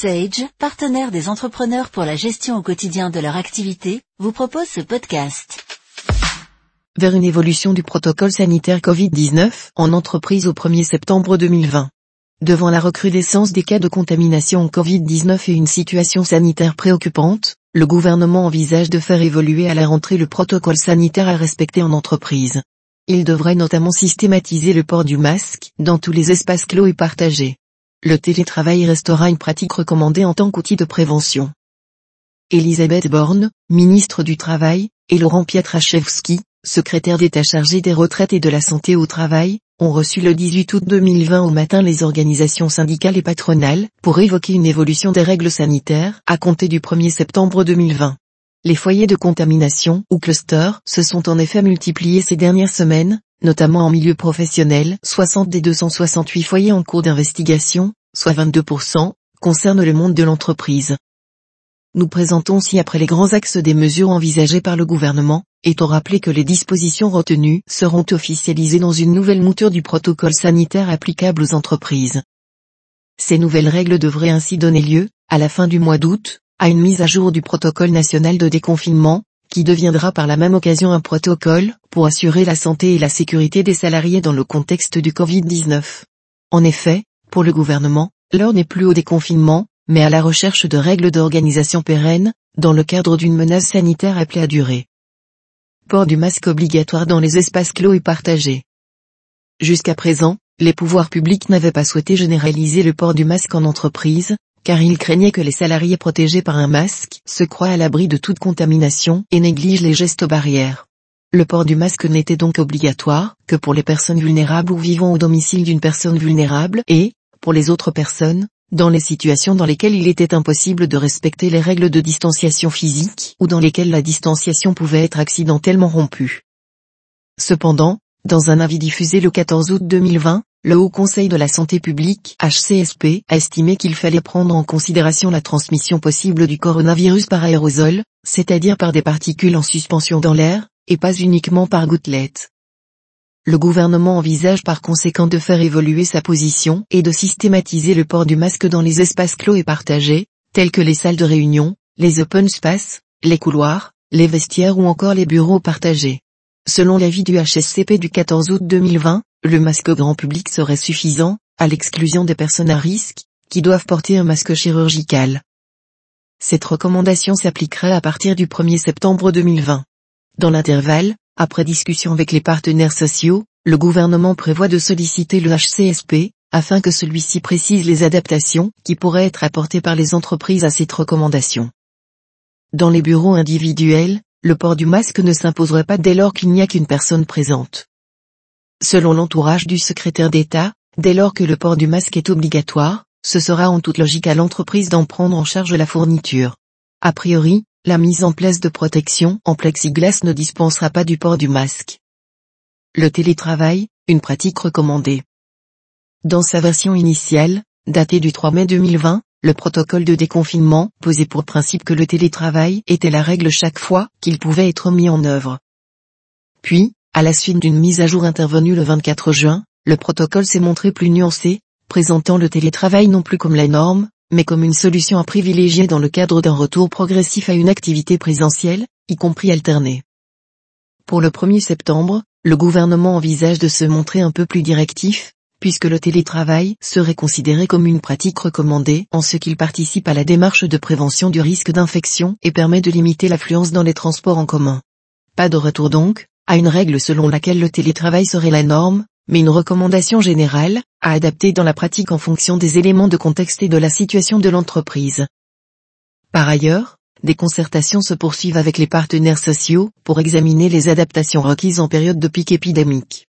Sage, partenaire des entrepreneurs pour la gestion au quotidien de leur activité, vous propose ce podcast. Vers une évolution du protocole sanitaire Covid-19 en entreprise au 1er septembre 2020. Devant la recrudescence des cas de contamination en Covid-19 et une situation sanitaire préoccupante, le gouvernement envisage de faire évoluer à la rentrée le protocole sanitaire à respecter en entreprise. Il devrait notamment systématiser le port du masque dans tous les espaces clos et partagés. Le télétravail restera une pratique recommandée en tant qu'outil de prévention. Elisabeth Borne, ministre du Travail, et Laurent Pietraszewski, secrétaire d'État chargé des retraites et de la santé au travail, ont reçu le 18 août 2020 au matin les organisations syndicales et patronales pour évoquer une évolution des règles sanitaires à compter du 1er septembre 2020. Les foyers de contamination ou clusters se sont en effet multipliés ces dernières semaines, notamment en milieu professionnel, 60 des 268 foyers en cours d'investigation, soit 22%, concernent le monde de l'entreprise. Nous présentons ci-après les grands axes des mesures envisagées par le gouvernement, on rappelé que les dispositions retenues seront officialisées dans une nouvelle mouture du protocole sanitaire applicable aux entreprises. Ces nouvelles règles devraient ainsi donner lieu, à la fin du mois d'août, à une mise à jour du protocole national de déconfinement, qui deviendra par la même occasion un protocole, pour assurer la santé et la sécurité des salariés dans le contexte du Covid-19. En effet, pour le gouvernement, l'heure n'est plus au déconfinement, mais à la recherche de règles d'organisation pérennes, dans le cadre d'une menace sanitaire appelée à durer. Port du masque obligatoire dans les espaces clos et partagés. Jusqu'à présent, les pouvoirs publics n'avaient pas souhaité généraliser le port du masque en entreprise, car ils craignaient que les salariés protégés par un masque se croient à l'abri de toute contamination et négligent les gestes barrières. Le port du masque n'était donc obligatoire que pour les personnes vulnérables ou vivant au domicile d'une personne vulnérable et, pour les autres personnes, dans les situations dans lesquelles il était impossible de respecter les règles de distanciation physique ou dans lesquelles la distanciation pouvait être accidentellement rompue. Cependant, dans un avis diffusé le 14 août 2020, le Haut Conseil de la Santé publique, HCSP, a estimé qu'il fallait prendre en considération la transmission possible du coronavirus par aérosol, c'est-à-dire par des particules en suspension dans l'air, et pas uniquement par gouttelettes. Le gouvernement envisage par conséquent de faire évoluer sa position et de systématiser le port du masque dans les espaces clos et partagés, tels que les salles de réunion, les open space, les couloirs, les vestiaires ou encore les bureaux partagés. Selon l'avis du HSCP du 14 août 2020, le masque grand public serait suffisant, à l'exclusion des personnes à risque, qui doivent porter un masque chirurgical. Cette recommandation s'appliquerait à partir du 1er septembre 2020. Dans l'intervalle, après discussion avec les partenaires sociaux, le gouvernement prévoit de solliciter le HCSP, afin que celui-ci précise les adaptations qui pourraient être apportées par les entreprises à cette recommandation. Dans les bureaux individuels, le port du masque ne s'imposerait pas dès lors qu'il n'y a qu'une personne présente. Selon l'entourage du secrétaire d'État, dès lors que le port du masque est obligatoire, ce sera en toute logique à l'entreprise d'en prendre en charge la fourniture. A priori, la mise en place de protection en plexiglas ne dispensera pas du port du masque. Le télétravail, une pratique recommandée. Dans sa version initiale, datée du 3 mai 2020, le protocole de déconfinement posait pour principe que le télétravail était la règle chaque fois qu'il pouvait être mis en œuvre. Puis, à la suite d'une mise à jour intervenue le 24 juin, le protocole s'est montré plus nuancé, présentant le télétravail non plus comme la norme, mais comme une solution à privilégier dans le cadre d'un retour progressif à une activité présentielle, y compris alternée. Pour le 1er septembre, le gouvernement envisage de se montrer un peu plus directif, puisque le télétravail serait considéré comme une pratique recommandée en ce qu'il participe à la démarche de prévention du risque d'infection et permet de limiter l'affluence dans les transports en commun. Pas de retour donc, à une règle selon laquelle le télétravail serait la norme, mais une recommandation générale, à adapter dans la pratique en fonction des éléments de contexte et de la situation de l'entreprise. Par ailleurs, des concertations se poursuivent avec les partenaires sociaux pour examiner les adaptations requises en période de pic épidémique.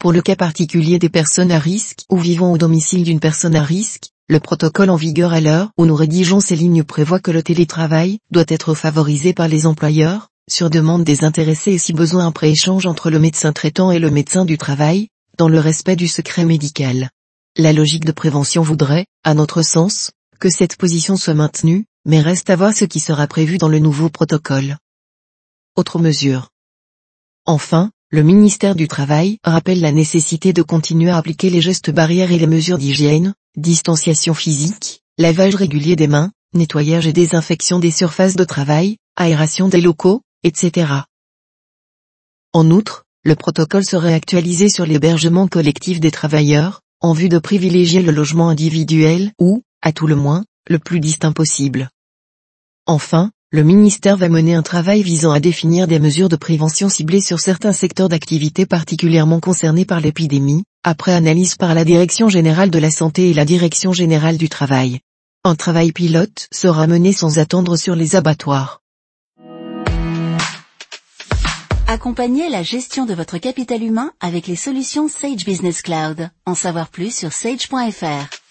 Pour le cas particulier des personnes à risque ou vivant au domicile d'une personne à risque, le protocole en vigueur à l'heure où nous rédigeons ces lignes prévoit que le télétravail doit être favorisé par les employeurs, sur demande des intéressés et si besoin un prééchange entre le médecin traitant et le médecin du travail, dans le respect du secret médical. La logique de prévention voudrait, à notre sens, que cette position soit maintenue, mais reste à voir ce qui sera prévu dans le nouveau protocole. Autre mesure. Enfin, le ministère du Travail rappelle la nécessité de continuer à appliquer les gestes barrières et les mesures d'hygiène, distanciation physique, lavage régulier des mains, nettoyage et désinfection des surfaces de travail, aération des locaux, etc. En outre, le protocole serait actualisé sur l'hébergement collectif des travailleurs, en vue de privilégier le logement individuel ou, à tout le moins, le plus distinct possible. Enfin, le ministère va mener un travail visant à définir des mesures de prévention ciblées sur certains secteurs d'activité particulièrement concernés par l'épidémie, après analyse par la Direction générale de la santé et la Direction générale du travail. Un travail pilote sera mené sans attendre sur les abattoirs. Accompagnez la gestion de votre capital humain avec les solutions Sage Business Cloud. En savoir plus sur sage.fr.